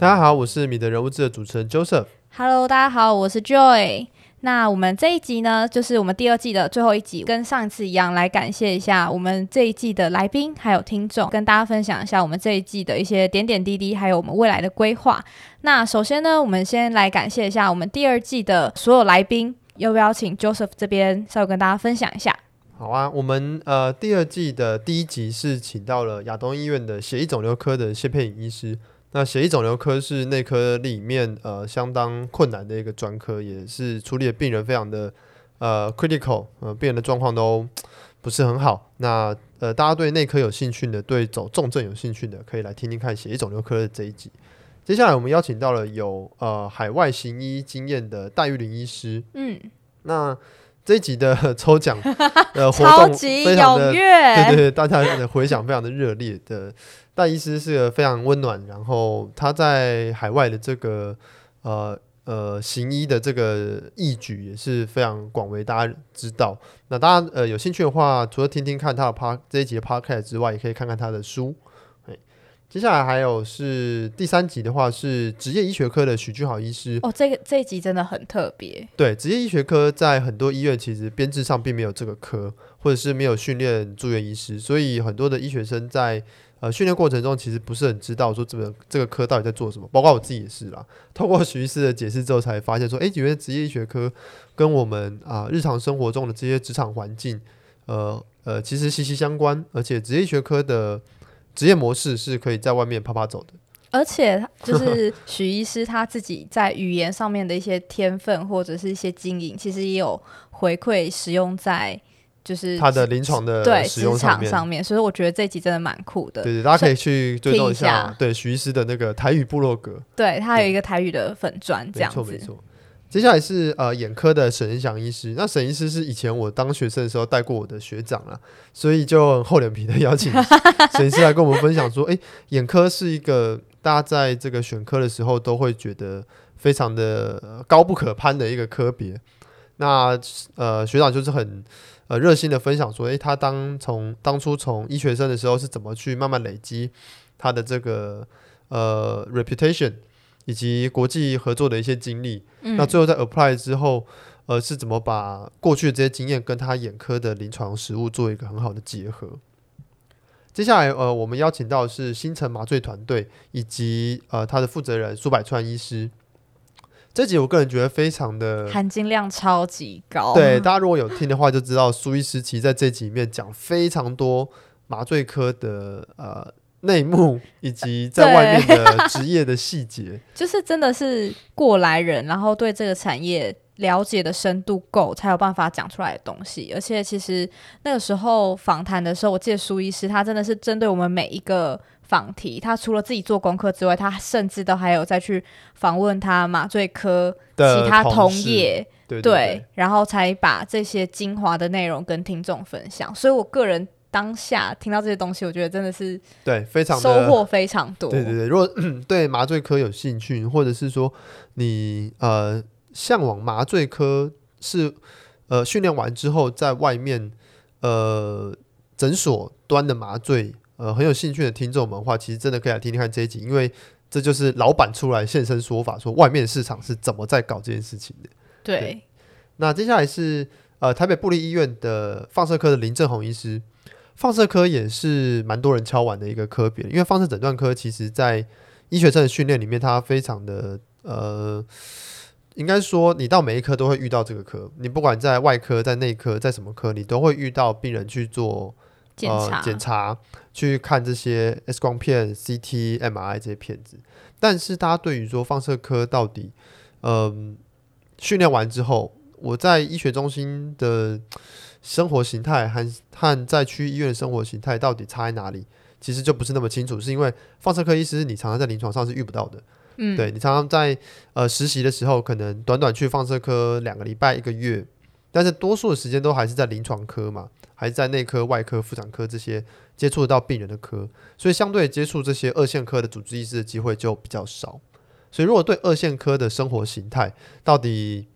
大家好，我是米德人物志的主持人 Joseph。Hello，大家好，我是 Joy。那我们这一集呢，就是我们第二季的最后一集，跟上一次一样，来感谢一下我们这一季的来宾还有听众，跟大家分享一下我们这一季的一些点点滴滴，还有我们未来的规划。那首先呢，我们先来感谢一下我们第二季的所有来宾，要不要请 Joseph 这边稍微跟大家分享一下？好啊，我们呃第二季的第一集是请到了亚东医院的血液肿瘤科的谢佩颖医师。那血液肿瘤科是内科里面呃相当困难的一个专科，也是处理的病人非常的呃 critical，呃病人的状况都不是很好。那呃大家对内科有兴趣的，对走重症有兴趣的，可以来听听看血液肿瘤科的这一集。接下来我们邀请到了有呃海外行医经验的戴玉玲医师，嗯，那。这一集的 抽奖 呃活动非常的对对对，大家的回响非常的热烈的。戴医师是个非常温暖，然后他在海外的这个呃呃行医的这个义举也是非常广为大家知道。那大家呃有兴趣的话，除了听听看他的 Pod 这一集的 Podcast 之外，也可以看看他的书。接下来还有是第三集的话，是职业医学科的许俊豪医师哦，这个这一集真的很特别。对，职业医学科在很多医院其实编制上并没有这个科，或者是没有训练住院医师，所以很多的医学生在呃训练过程中其实不是很知道说这个这个科到底在做什么。包括我自己也是啦，通过许医师的解释之后，才发现说，哎，原来职业医学科跟我们啊、呃、日常生活中的这些职场环境，呃呃，其实息息相关，而且职业医学科的。职业模式是可以在外面啪啪走的，而且就是许医师他自己在语言上面的一些天分或者是一些经营，其实也有回馈使用在就是他的临床的对职场上面，所以我觉得这集真的蛮酷的。对对，大家可以去追踪一下，对许医师的那个台语部落格，对他有一个台语的粉砖，这样子。没错没错。接下来是呃眼科的沈恩祥医师，那沈医师是以前我当学生的时候带过我的学长啊，所以就很厚脸皮的邀请沈医师来跟我们分享说，诶，眼科是一个大家在这个选科的时候都会觉得非常的高不可攀的一个科别。那呃学长就是很呃热心的分享说，诶，他当从当初从医学生的时候是怎么去慢慢累积他的这个呃 reputation。以及国际合作的一些经历，嗯，那最后在 apply 之后，呃，是怎么把过去的这些经验跟他眼科的临床实务做一个很好的结合？接下来，呃，我们邀请到的是新城麻醉团队以及呃他的负责人苏百川医师。这集我个人觉得非常的含金量超级高，对大家如果有听的话就知道，苏医师其实在这集里面讲非常多麻醉科的呃。内幕以及在外面的职业的细节，就是真的是过来人，然后对这个产业了解的深度够，才有办法讲出来的东西。而且其实那个时候访谈的时候，我记得苏医师他真的是针对我们每一个访题，他除了自己做功课之外，他甚至都还有再去访问他麻醉科其他同业，对，对，对，对，然后才把这些精华的内容跟听众分享。所以我个人。当下听到这些东西，我觉得真的是对，非常收获非常多。对对对，如果 对麻醉科有兴趣，或者是说你呃向往麻醉科是呃训练完之后在外面呃诊所端的麻醉呃很有兴趣的听众们的话，其实真的可以来听听看这一集，因为这就是老板出来现身说法，说外面市场是怎么在搞这件事情的。对，对那接下来是呃台北布立医院的放射科的林正宏医师。放射科也是蛮多人敲完的一个科别，因为放射诊断科其实在医学生的训练里面，它非常的呃，应该说你到每一科都会遇到这个科，你不管在外科、在内科、在什么科，你都会遇到病人去做检查、检查，去看这些 X 光片、CT、MRI 这些片子。但是大家对于说放射科到底，嗯，训练完之后，我在医学中心的。生活形态和和在区医院的生活形态到底差在哪里？其实就不是那么清楚。是因为放射科医师你常常在临床上是遇不到的，嗯，对，你常常在呃实习的时候，可能短短去放射科两个礼拜、一个月，但是多数的时间都还是在临床科嘛，还是在内科、外科、妇产科这些接触得到病人的科，所以相对接触这些二线科的主治医师的机会就比较少。所以如果对二线科的生活形态到底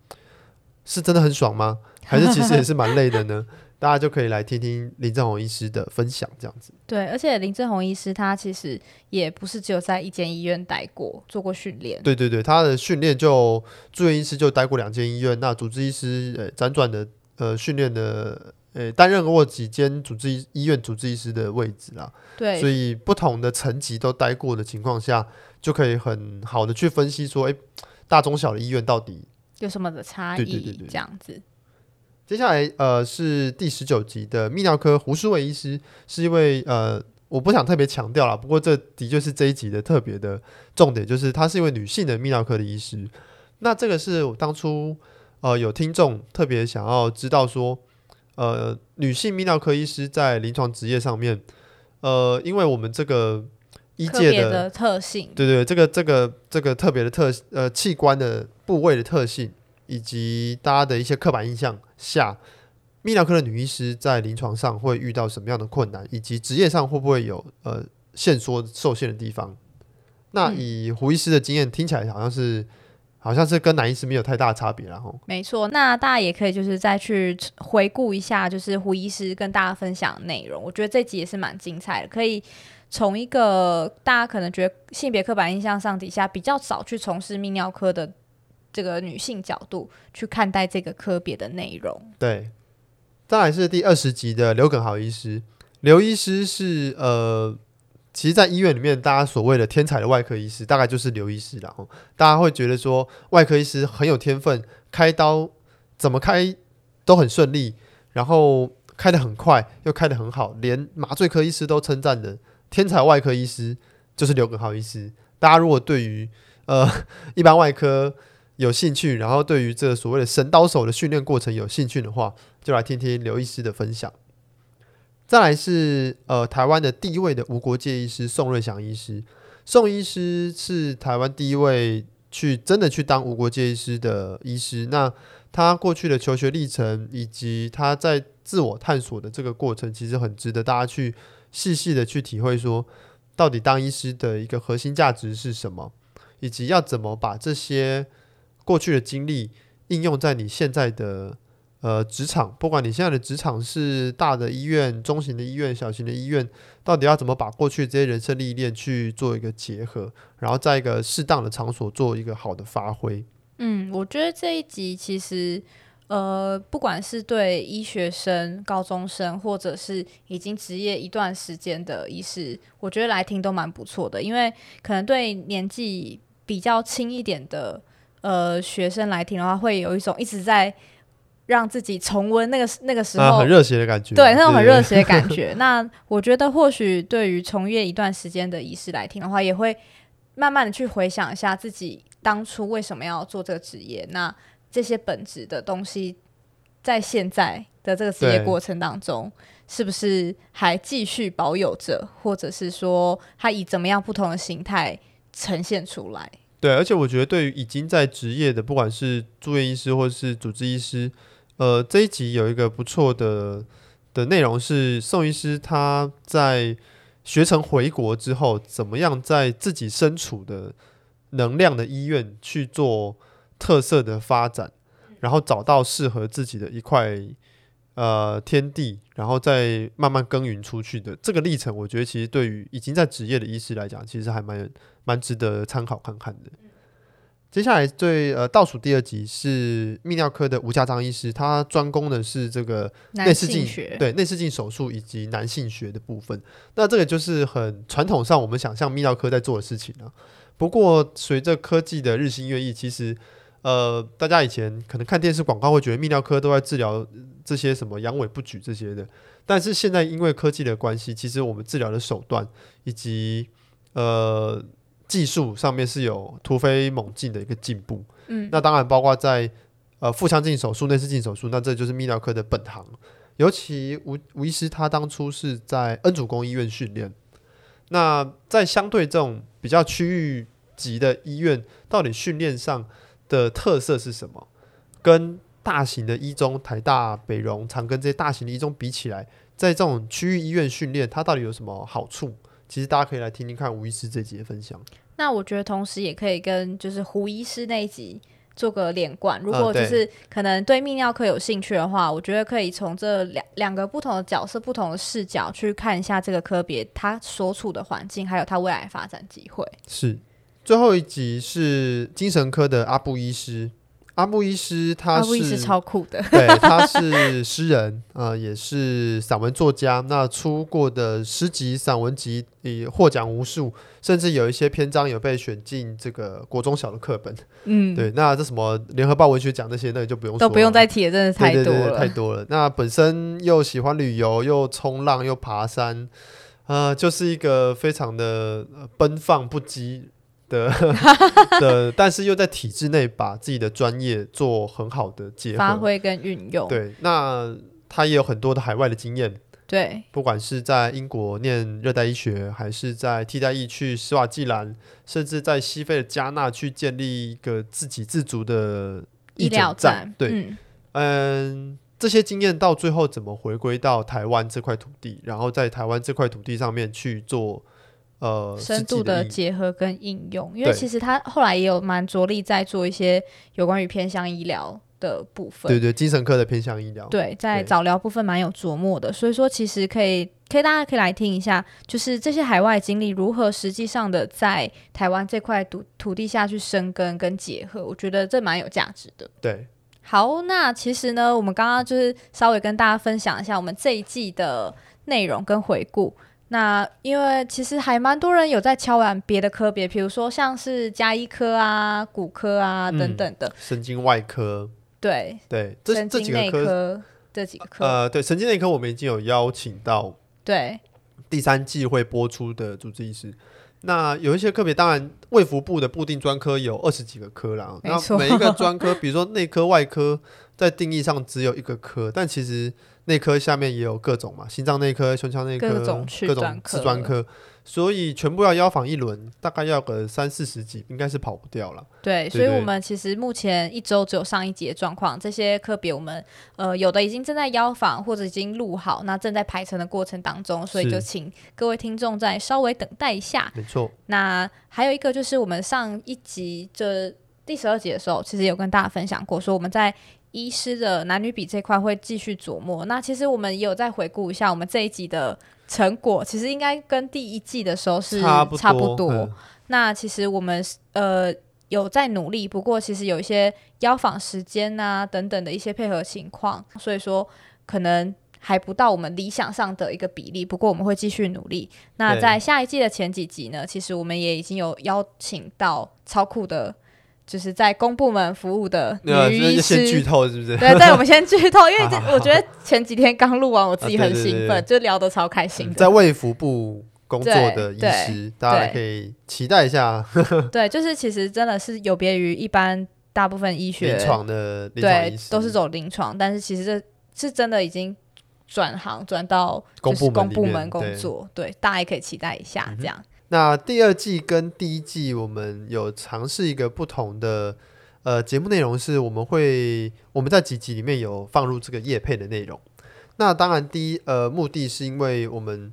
是真的很爽吗？还是其实也是蛮累的呢。大家就可以来听听林正宏医师的分享，这样子。对，而且林正宏医师他其实也不是只有在一间医院待过，做过训练。对对对，他的训练就住院医师就待过两间医院，那主治医师呃辗转的呃训练的呃担任过几间主治医医院主治医师的位置啦。对，所以不同的层级都待过的情况下，就可以很好的去分析说，诶，大中小的医院到底有什么的差异？对对对对，这样子。接下来呃是第十九集的泌尿科胡书伟医师，是一位呃我不想特别强调啦，不过这的确是这一集的特别的重点，就是她是一位女性的泌尿科的医师。那这个是我当初呃有听众特别想要知道说，呃女性泌尿科医师在临床职业上面，呃因为我们这个医界的，的特性，对对，这个这个这个特别的特呃器官的部位的特性。以及大家的一些刻板印象下，泌尿科的女医师在临床上会遇到什么样的困难，以及职业上会不会有呃限缩受限的地方？那以胡医师的经验听起来好像是，好像是跟男医师没有太大差别，然后没错。那大家也可以就是再去回顾一下，就是胡医师跟大家分享的内容。我觉得这集也是蛮精彩的，可以从一个大家可能觉得性别刻板印象上底下比较少去从事泌尿科的。这个女性角度去看待这个科别的内容。对，再来是第二十集的刘耿豪医师。刘医师是呃，其实，在医院里面，大家所谓的天才的外科医师，大概就是刘医师。然后大家会觉得说，外科医师很有天分，开刀怎么开都很顺利，然后开得很快，又开得很好，连麻醉科医师都称赞的天才外科医师就是刘耿豪医师。大家如果对于呃一般外科，有兴趣，然后对于这所谓的神刀手的训练过程有兴趣的话，就来听听刘医师的分享。再来是呃台湾的第一位的无国界医师宋瑞祥医师，宋医师是台湾第一位去真的去当无国界医师的医师。那他过去的求学历程以及他在自我探索的这个过程，其实很值得大家去细细的去体会，说到底当医师的一个核心价值是什么，以及要怎么把这些。过去的经历应用在你现在的呃职场，不管你现在的职场是大的医院、中型的医院、小型的医院，到底要怎么把过去这些人生历练去做一个结合，然后在一个适当的场所做一个好的发挥。嗯，我觉得这一集其实呃，不管是对医学生、高中生，或者是已经职业一段时间的医师，我觉得来听都蛮不错的，因为可能对年纪比较轻一点的。呃，学生来听的话，会有一种一直在让自己重温那个那个时候、啊、很热血的感觉，对，那种很热血的感觉。那我觉得，或许对于从业一段时间的仪式来听的话，也会慢慢的去回想一下自己当初为什么要做这个职业。那这些本质的东西，在现在的这个职业过程当中，是不是还继续保有着，或者是说，它以怎么样不同的形态呈现出来？对，而且我觉得对于已经在职业的，不管是住院医师或是主治医师，呃，这一集有一个不错的的内容是宋医师他在学成回国之后，怎么样在自己身处的能量的医院去做特色的发展，然后找到适合自己的一块呃天地，然后再慢慢耕耘出去的这个历程，我觉得其实对于已经在职业的医师来讲，其实还蛮。蛮值得参考看看的。接下来最呃倒数第二集是泌尿科的吴家章医师，他专攻的是这个内视镜，对内视镜手术以及男性学的部分。那这个就是很传统上我们想象泌尿科在做的事情啊。不过随着科技的日新月异，其实呃大家以前可能看电视广告会觉得泌尿科都在治疗这些什么阳痿不举这些的，但是现在因为科技的关系，其实我们治疗的手段以及呃。技术上面是有突飞猛进的一个进步，嗯，那当然包括在呃腹腔镜手术、内视镜手术，那这就是泌尿科的本行。尤其吴吴医师他当初是在恩主公医院训练，那在相对这种比较区域级的医院，到底训练上的特色是什么？跟大型的一中、台大、北荣、长庚这些大型的一中比起来，在这种区域医院训练，它到底有什么好处？其实大家可以来听听看吴医师这集的分享。那我觉得同时也可以跟就是胡医师那一集做个连贯。如果就是可能对泌尿科有兴趣的话，我觉得可以从这两两个不同的角色、不同的视角去看一下这个科别它所处的环境，还有它未来发展机会。是，最后一集是精神科的阿布医师。阿布医师，他是阿布医师超酷的，对，他是诗人啊、呃，也是散文作家。那出过的诗集、散文集也获奖无数，甚至有一些篇章有被选进这个国中小的课本。嗯，对。那这什么联合报文学奖那些，那就不用都不用再提了，真的太多了，太多了。那本身又喜欢旅游，又冲浪，又爬山，呃，就是一个非常的奔放不羁。的 的，但是又在体制内把自己的专业做很好的结合、发挥跟运用。对，那他也有很多的海外的经验。对，不管是在英国念热带医学，还是在替代役去斯瓦季兰，甚至在西非的加纳去建立一个自给自足的医疗站。对，嗯，嗯，这些经验到最后怎么回归到台湾这块土地，然后在台湾这块土地上面去做。呃，深度的结合跟应用，因为其实他后来也有蛮着力在做一些有关于偏向医疗的部分。对对，精神科的偏向医疗。对，在早疗部分蛮有琢磨的，所以说其实可以，可以大家可以来听一下，就是这些海外经历如何实际上的在台湾这块土土地下去生根跟结合，我觉得这蛮有价值的。对，好，那其实呢，我们刚刚就是稍微跟大家分享一下我们这一季的内容跟回顾。那因为其实还蛮多人有在敲完别的科别，比如说像是加医科啊、骨科啊等等的，神经外科，对对，神经内科这几个科，呃，对，神经内科我们已经有邀请到，对，第三季会播出的主治医师。那有一些科别，当然卫福部的固定专科有二十几个科啦，那每一个专科，比如说内科、外科，在定义上只有一个科，但其实。内科下面也有各种嘛，心脏内科、胸腔内科、各种次专科，所以全部要邀访一轮，大概要个三四十集，应该是跑不掉了。对，所以我们其实目前一周只有上一集的状况，这些科别我们呃有的已经正在邀访，或者已经录好，那正在排程的过程当中，所以就请各位听众再稍微等待一下。没错。那还有一个就是我们上一集这第十二集的时候，其实有跟大家分享过，说我们在。医师的男女比这块会继续琢磨。那其实我们也有再回顾一下我们这一集的成果，其实应该跟第一季的时候是差不多。差不多。那其实我们呃有在努力，不过其实有一些邀访时间啊等等的一些配合情况，所以说可能还不到我们理想上的一个比例。不过我们会继续努力。那在下一季的前几集呢，其实我们也已经有邀请到超酷的。就是在公部门服务的女医师，先剧透是不是？对对，我们先剧透，因为 这我觉得前几天刚录完，我自己很兴奋，就聊得超开心。在卫福部工作的医师，大家可以期待一下。对，就是其实真的是有别于一般大部分医学临床的，对，都是走临床，但是其实这是真的已经转行转到就是公部门工作，对，大家也可以期待一下这样。那第二季跟第一季，我们有尝试一个不同的呃节目内容，是我们会我们在几集里面有放入这个叶配的内容。那当然，第一呃目的是因为我们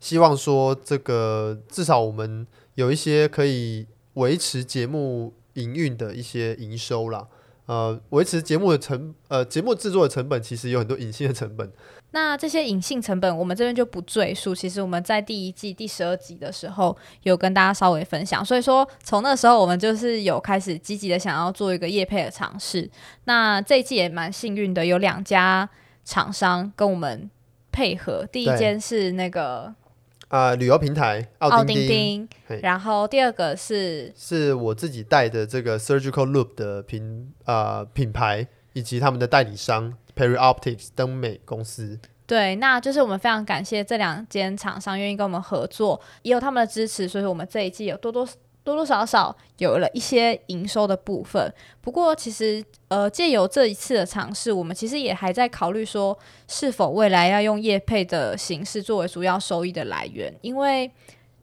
希望说，这个至少我们有一些可以维持节目营运的一些营收啦。呃，维持节目的成呃节目制作的成本，其实有很多隐性的成本。那这些隐性成本，我们这边就不赘述。其实我们在第一季第十二集的时候，有跟大家稍微分享。所以说，从那时候我们就是有开始积极的想要做一个业配的尝试。那这一季也蛮幸运的，有两家厂商跟我们配合。第一间是那个。啊、呃，旅游平台奥丁丁，然后第二个是是我自己带的这个 Surgical Loop 的品啊、呃、品牌，以及他们的代理商 PeriOptics 灯美公司。对，那就是我们非常感谢这两间厂商愿意跟我们合作，也有他们的支持，所以我们这一季有多多。多多少少有了一些营收的部分，不过其实呃，借由这一次的尝试，我们其实也还在考虑说，是否未来要用业配的形式作为主要收益的来源，因为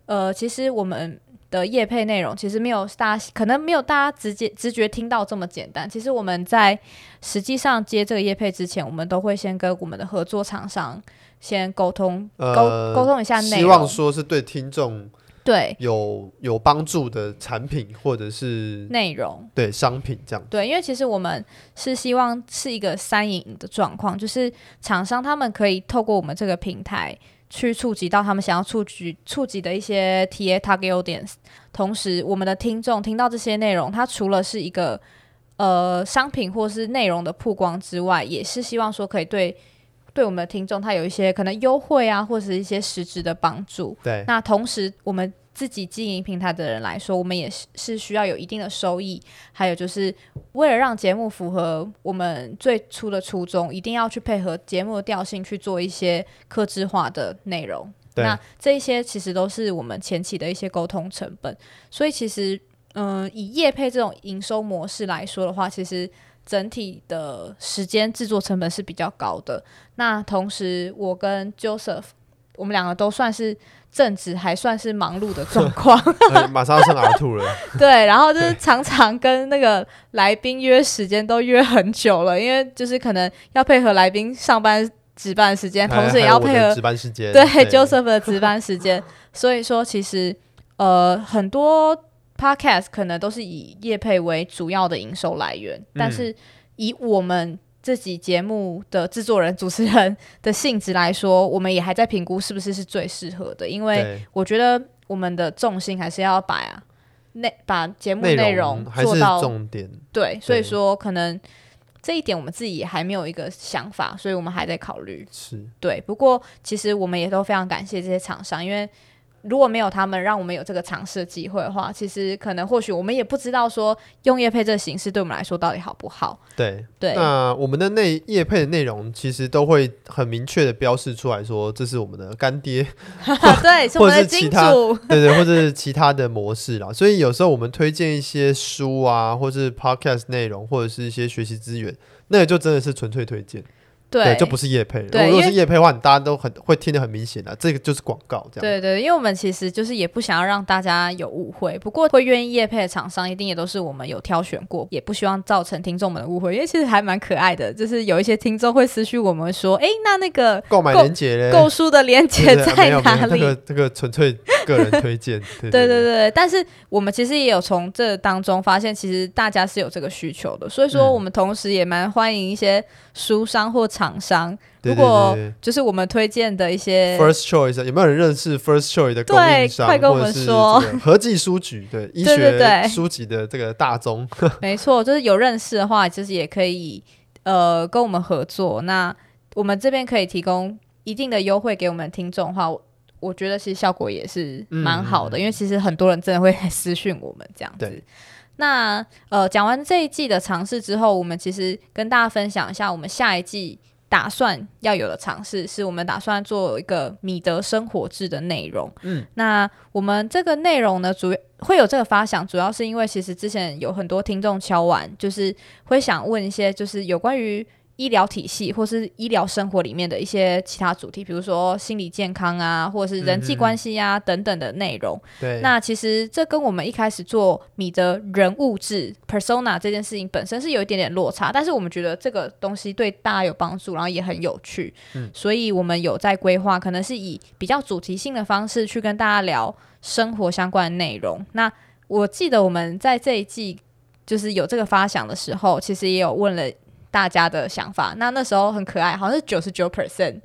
呃，其实我们的业配内容其实没有大家可能没有大家直接直觉听到这么简单。其实我们在实际上接这个业配之前，我们都会先跟我们的合作厂商先沟通，沟、呃、沟通一下内容，希望说是对听众。对有有帮助的产品或者是内容，对商品这样。对，因为其实我们是希望是一个三赢的状况，就是厂商他们可以透过我们这个平台去触及到他们想要触及触及的一些 TA target audience，同时我们的听众听到这些内容，它除了是一个呃商品或是内容的曝光之外，也是希望说可以对。对我们的听众，他有一些可能优惠啊，或者是一些实质的帮助。对，那同时我们自己经营平台的人来说，我们也是是需要有一定的收益。还有就是为了让节目符合我们最初的初衷，一定要去配合节目的调性去做一些克制化的内容。那这一些其实都是我们前期的一些沟通成本。所以其实，嗯、呃，以业配这种营收模式来说的话，其实。整体的时间制作成本是比较高的。那同时，我跟 Joseph，我们两个都算是正值，还算是忙碌的状况。马上要上 R2 了。对，然后就是常常跟那个来宾约时间都约很久了，因为就是可能要配合来宾上班值班时间，同时也要配合值班时间。对，对 Joseph 的值班时间。所以说，其实呃很多。Podcast 可能都是以业配为主要的营收来源，嗯，但是以我们这集节目的制作人、主持人的性质来说，我们也还在评估是不是是最适合的。因为我觉得我们的重心还是要把啊，内把节目内容做到重点。对，所以说可能这一点我们自己也还没有一个想法，所以我们还在考虑。是对，不过其实我们也都非常感谢这些厂商，因为。如果没有他们让我们有这个尝试的机会的话，其实可能或许我们也不知道说用业配这个形式对我们来说到底好不好。对对，那我们的内业配的内容其实都会很明确的标示出来说，这是我们的干爹，对，是我们的金主，或者是其他，对对，或者是其他的模式啦。所以有时候我们推荐一些书啊，或是 podcast 内容，或者是一些学习资源，那个就真的是纯粹推荐。对，就不是业配。如果是业配的话，大家都很会听得很明显的，这个就是广告这样。对对，因为我们其实就是也不想要让大家有误会。不过会愿意业配的厂商，一定也都是我们有挑选过，也不希望造成听众们的误会。因为其实还蛮可爱的，就是有一些听众会私讯我们说：“哎，那那个购买链接嘞，购书的链接在哪里？”这个这个纯粹个人推荐。对对对对，但是我们其实也有从这当中发现，其实大家是有这个需求的。所以说，我们同时也蛮欢迎一些书商或厂商。如果就是我们推荐的一些 First Choice，有没有人认识 First Choice 的供应商？快跟我们说。合记书局，对 医学书籍的这个大宗，没错，就是有认识的话，就是也可以呃跟我们合作。那我们这边可以提供一定的优惠给我们听众的话，我觉得其实效果也是蛮好的，嗯，因为其实很多人真的会来私讯我们这样子。那呃讲完这一季的尝试之后，我们其实跟大家分享一下我们下一季。打算要有的尝试，是我们打算做一个米德生活制的内容。嗯，那我们这个内容呢，主会有这个发想，主要是因为其实之前有很多听众敲完，就是会想问一些，就是有关于。医疗体系或是医疗生活里面的一些其他主题，比如说心理健康啊，或者是人际关系啊、嗯、等等的内容。对，那其实这跟我们一开始做米的人物志 persona 这件事情本身是有一点点落差，但是我们觉得这个东西对大家有帮助，然后也很有趣，嗯，所以我们有在规划，可能是以比较主题性的方式去跟大家聊生活相关的内容。那我记得我们在这一季就是有这个发想的时候，其实也有问了。大家的想法，那那时候很可爱，好像是九十九 percent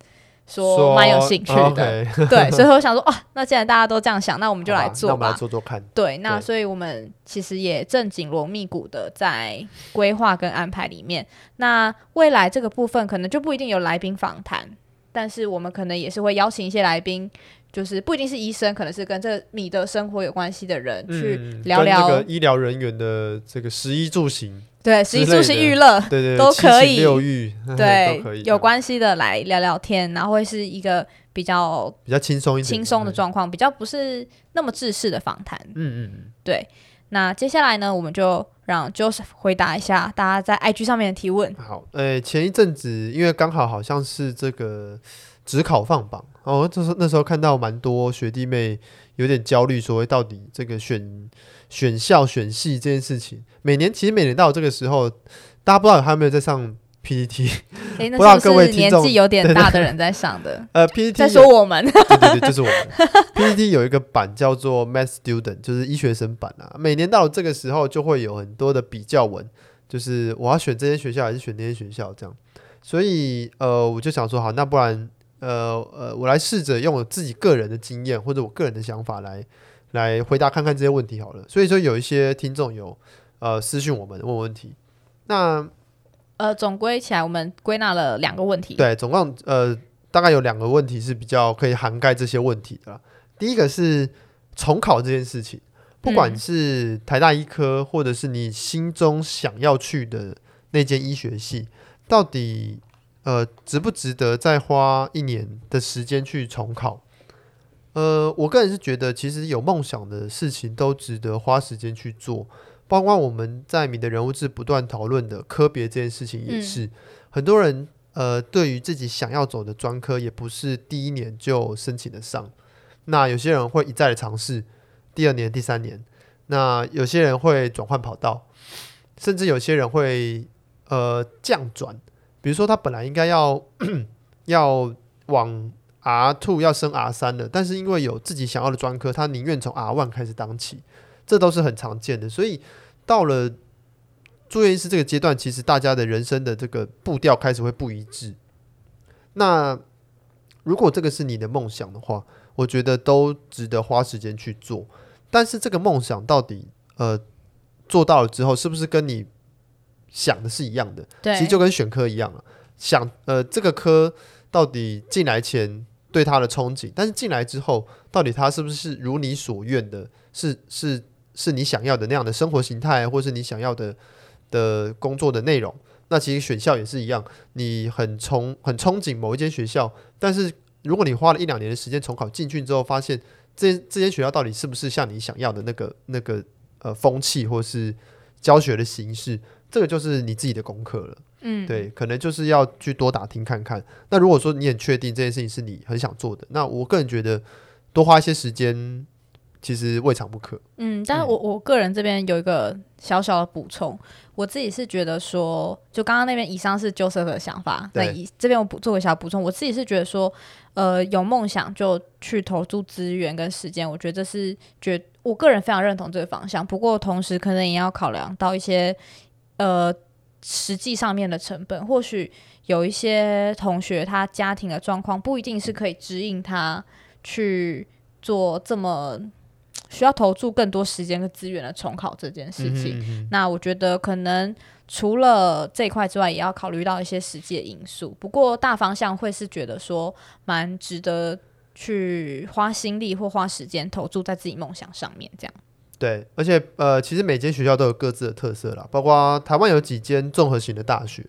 说蛮有兴趣的，okay、对，所以我想说，哦，那既然大家都这样想，那我们就来做吧，吧，那我们来做做看。对，那所以我们其实也正紧锣密鼓的在规划跟安排里面。那未来这个部分可能就不一定有来宾访谈，但是我们可能也是会邀请一些来宾，就是不一定是医生，可能是跟这米的生活有关系的人、嗯、去聊聊这个医疗人员的这个食衣住行。对，食衣住行娱乐，对对，都 可以，六欲，对，有关系的来聊聊天，然后会是一个比较比较轻松一点、轻松的状况，比较不是那么正式的访谈。嗯嗯嗯，对。那接下来呢，我们就让 Joseph 回答一下大家在 IG 上面的提问。好，呃，前一阵子因为刚好好像是这个职考放榜，哦，就是那时候看到蛮多学弟妹有点焦虑，说到底这个选。选校选系这件事情，每年其实每年到这个时候，大家不知道还有没有在上 PPT，欸、不知道各位年纪有点大的人在上的。呃，PPT 在说我们，对对对，就是我们。PPT 有一个版叫做 Math Student，就是医学生版啊。每年到这个时候，就会有很多的比较文，就是我要选这些学校还是选那些学校这样。所以呃，我就想说，好，那不然呃呃，我来试着用我自己个人的经验或者我个人的想法来来回答看看这些问题好了。所以说，有一些听众有呃私讯我们问问题，那。呃，总归起来，我们归纳了两个问题。对，总共呃，大概有两个问题是比较可以涵盖这些问题的。第一个是重考这件事情，不管是台大医科，或者是你心中想要去的那间医学系，到底呃值不值得再花一年的时间去重考？呃，我个人是觉得，其实有梦想的事情都值得花时间去做。包括我们在你的人物志不断讨论的科别这件事情，也是、嗯、很多人呃，对于自己想要走的专科，也不是第一年就申请得上。那有些人会一再的尝试，第二年、第三年。那有些人会转换跑道，甚至有些人会呃降转。比如说，他本来应该要 要往 R two 要升 R 三了，但是因为有自己想要的专科，他宁愿从 R one 开始当起。这都是很常见的，所以到了住院医师这个阶段，其实大家的人生的这个步调开始会不一致。那如果这个是你的梦想的话，我觉得都值得花时间去做。但是这个梦想到底呃做到了之后，是不是跟你想的是一样的？对，其实就跟选科一样了。想呃这个科到底进来前对他的憧憬，但是进来之后，到底他是不是如你所愿的？是是。是你想要的那样的生活形态，或是你想要的的工作的内容。那其实选校也是一样，你很憧很憧憬某一间学校，但是如果你花了一两年的时间重考进去之后，发现这这间学校到底是不是像你想要的那个那个呃风气，或是教学的形式，这个就是你自己的功课了。嗯，对，可能就是要去多打听看看。那如果说你很确定这件事情是你很想做的，那我个人觉得多花一些时间。其实未尝不可。嗯，但是我我个人这边有一个小小的补充，嗯、我自己是觉得说，就刚刚那边以上是 Joseph 的想法，那以这边我补做个小补充，我自己是觉得说，呃，有梦想就去投注资源跟时间，我觉得这是觉我个人非常认同这个方向。不过同时可能也要考量到一些呃实际上面的成本，或许有一些同学他家庭的状况不一定是可以指引他去做这么。需要投注更多时间和资源的重考这件事情，嗯哼嗯哼，那我觉得可能除了这一块之外，也要考虑到一些实际的因素。不过大方向会是觉得说，蛮值得去花心力或花时间投注在自己梦想上面。这样对，而且呃，其实每间学校都有各自的特色啦，包括台湾有几间综合型的大学。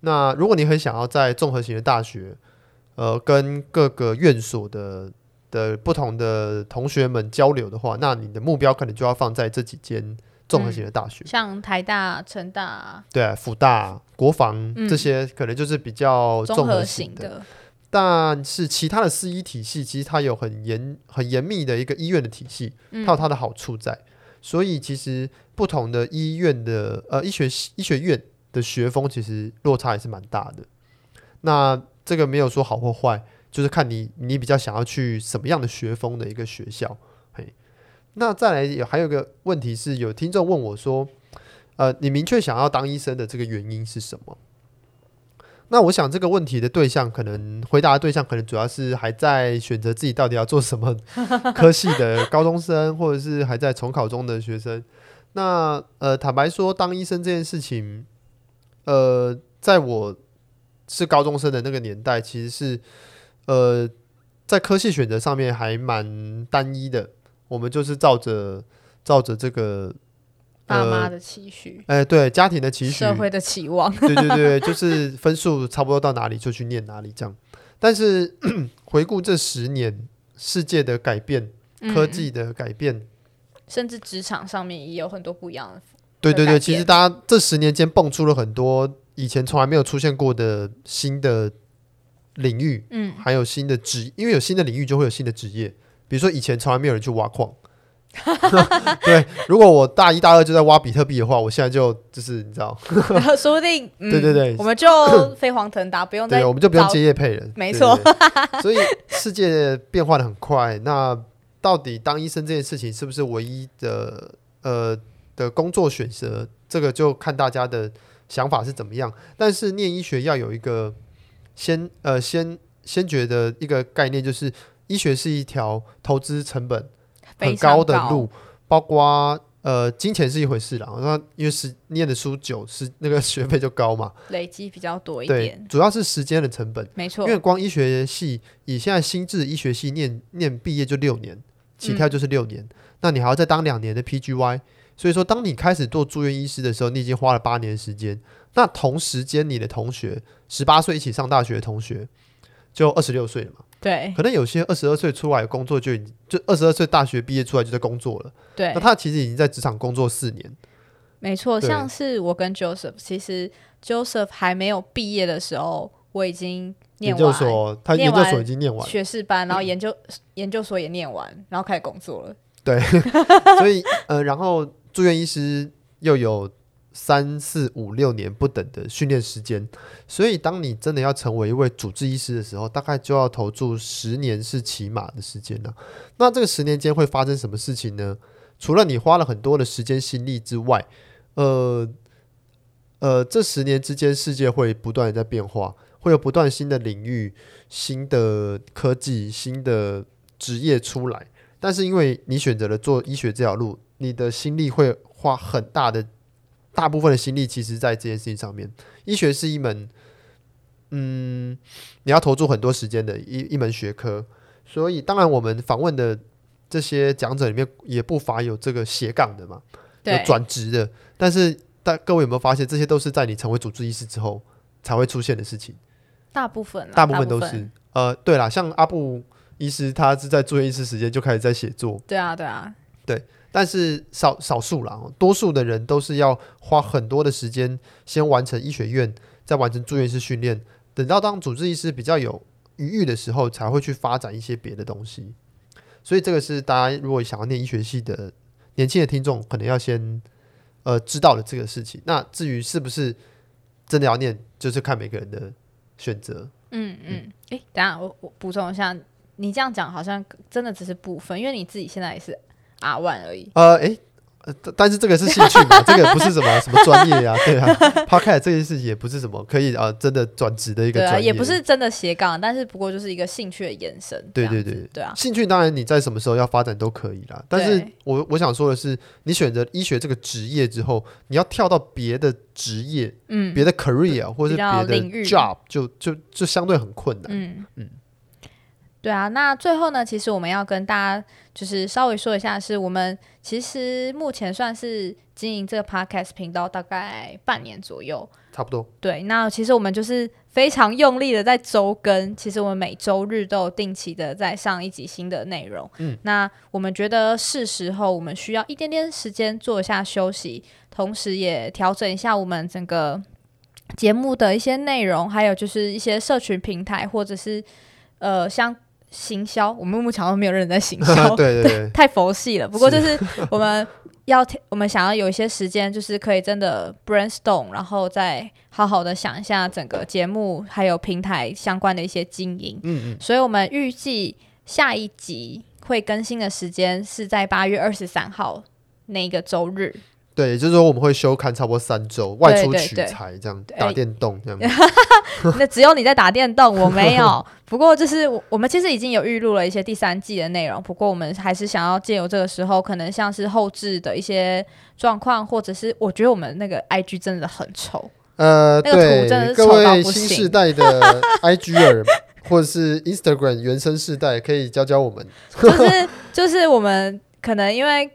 那如果你很想要在综合型的大学，呃，跟各个院所的。的不同的同学们交流的话，那你的目标可能就要放在这几间综合型的大学，嗯、像台大、成大，对、啊，辅大、国防、嗯、这些，可能就是比较综合型的。但是其他的四医体系，其实它有很严、很严密的一个医院的体系，它有它的好处在。嗯、所以其实不同的医院的呃医学医学院的学风，其实落差也是蛮大的。那这个没有说好或坏。就是看你，你比较想要去什么样的学风的一个学校，嘿。那再来有还有一个问题是，有听众问我说，呃，你明确想要当医生的这个原因是什么？那我想这个问题的对象，可能回答的对象，可能主要是还在选择自己到底要做什么 科系的高中生，或者是还在重考中的学生。那呃，坦白说，当医生这件事情，呃，在我是高中生的那个年代，其实是。呃，在科系选择上面还蛮单一的，我们就是照着照着这个爸妈的期许，哎、呃，对，家庭的期许，社会的期望，对对对，就是分数差不多到哪里就去念哪里这样。但是回顾这十年，世界的改变，科技的改变，嗯、甚至职场上面也有很多不一样的。对对对，其实大家这十年间蹦出了很多以前从来没有出现过的新的。领域，嗯，还有新的职，因为有新的领域就会有新的职业。比如说以前从来没有人去挖矿，对，如果我大一大二就在挖比特币的话，我现在就就是你知道，说不定、嗯、对对对，我们就飞黄腾达，不用再对，我们就不用接业配人。没错，所以世界变化的很快。那到底当医生这件事情是不是唯一的呃的工作选择？这个就看大家的想法是怎么样。但是念医学要有一个先呃先先觉的一个概念，就是医学是一条投资成本很高的路，包括呃金钱是一回事啦。那因为是念的书久，是那个学费就高嘛，累积比较多一点。对，主要是时间的成本，没错。因为光医学系以现在新制医学系念念毕业就六年。起跳就是六年，嗯，那你还要再当两年的 PGY，所以说当你开始做住院医师的时候，你已经花了八年时间。那同时间你的同学十八岁一起上大学的同学就二十六岁了嘛？对，可能有些二十二岁出来工作就已经就二十二岁大学毕业出来就在工作了。对，那他其实已经在职场工作四年。没错，像是我跟 Joseph，其实 Joseph 还没有毕业的时候，我已经念。研究所，他研究所已经念完学士班，然后研究、嗯、研究所也念完，然后开始工作了。对，所以呃，然后住院医师又有三四五六年不等的训练时间，所以当你真的要成为一位主治医师的时候，大概就要投注十年是起码的时间了。那这个十年间会发生什么事情呢？除了你花了很多的时间心力之外，呃呃，这十年之间世界会不断的在变化。会有不断新的领域、新的科技、新的职业出来，但是因为你选择了做医学这条路，你的心力会花很大的大部分的心力，其实在这件事情上面。医学是一门，嗯，你要投注很多时间的一一门学科，所以当然我们访问的这些讲者里面，也不乏有这个斜杠的嘛，有转职的。但是，但各位有没有发现，这些都是在你成为主治医师之后才会出现的事情？大部分，大部分都是，呃，对啦，像阿布医师，他是在住院医师时间就开始在写作，对啊，对啊，对，但是少少数啦，多数的人都是要花很多的时间先完成医学院，再完成住院医师训练，等到当主治医师比较有余裕的时候，才会去发展一些别的东西。所以这个是大家如果想要念医学系的年轻的听众，可能要先呃知道的这个事情。那至于是不是真的要念，就是看每个人的。选择，嗯嗯，诶、欸，等下我我补充一下，你这样讲好像真的只是部分，因为你自己现在也是 R1 而已。呃，诶、欸。呃，但是这个是兴趣嘛，这个不是什么什么专业呀、啊，对啊，Podcast 这件事情也不是什么可以啊、呃，真的转职的一个专业、啊，也不是真的斜杠，但是不过就是一个兴趣的延伸。对对对，对啊，兴趣当然你在什么时候要发展都可以啦。但是我我想说的是，你选择医学这个职业之后，你要跳到别的职业，嗯，别的 career 或者是别的 job，就就就相对很困难。嗯嗯。对啊，那最后呢，其实我们要跟大家就是稍微说一下，是我们其实目前算是经营这个 podcast 频道大概半年左右，差不多。对，那其实我们就是非常用力的在周更，其实我们每周日都有定期的在上一集新的内容。嗯，那我们觉得是时候，我们需要一点点时间做一下休息，同时也调整一下我们整个节目的一些内容，还有就是一些社群平台或者是呃像。行销，我们目前都没有人在行销，对对对，对，太佛系了。不过就是 我们要，我们想要有一些时间，就是可以真的 brainstorm，然后再好好的想一下整个节目还有平台相关的一些经营。嗯嗯，所以我们预计下一集会更新的时间是在八月二十三号那个周日。对，也就是说我们会休刊差不多三周，外出取材这样，打电动这样。那只有你在打电动，我没有。不过就是我们其实已经有预录了一些第三季的内容，不过我们还是想要借由这个时候，可能像是后置的一些状况，或者是我觉得我们那个 IG 真的很丑。呃，那个图真的是丑到不行。各位新时代的 IGer 或者是 Instagram 原生世代，可以教教我们。就是就是我们可能因为。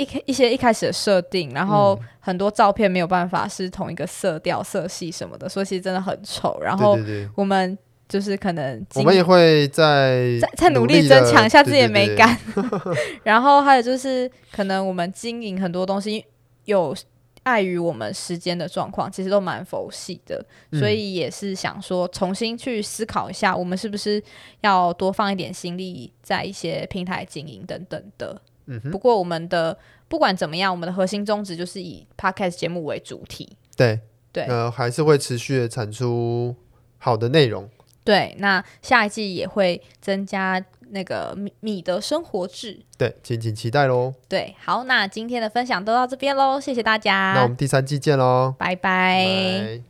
一一些一开始的设定，然后很多照片没有办法是同一个色调、色系什么的，所以其实真的很丑。然后我们就是可能我们也会在在在努力增强一下自己的美感。对对对然后还有就是可能我们经营很多东西有碍于我们时间的状况，其实都蛮佛系的，所以也是想说重新去思考一下，我们是不是要多放一点心力在一些平台经营等等的。嗯哼，不过我们的不管怎么样，我们的核心宗旨就是以 podcast 节目为主体。对对，呃，还是会持续的产出好的内容。对，那下一季也会增加那个米米的生活志。对，敬请期待喽。对，好，那今天的分享都到这边喽，谢谢大家。那我们第三季见喽，拜拜。拜。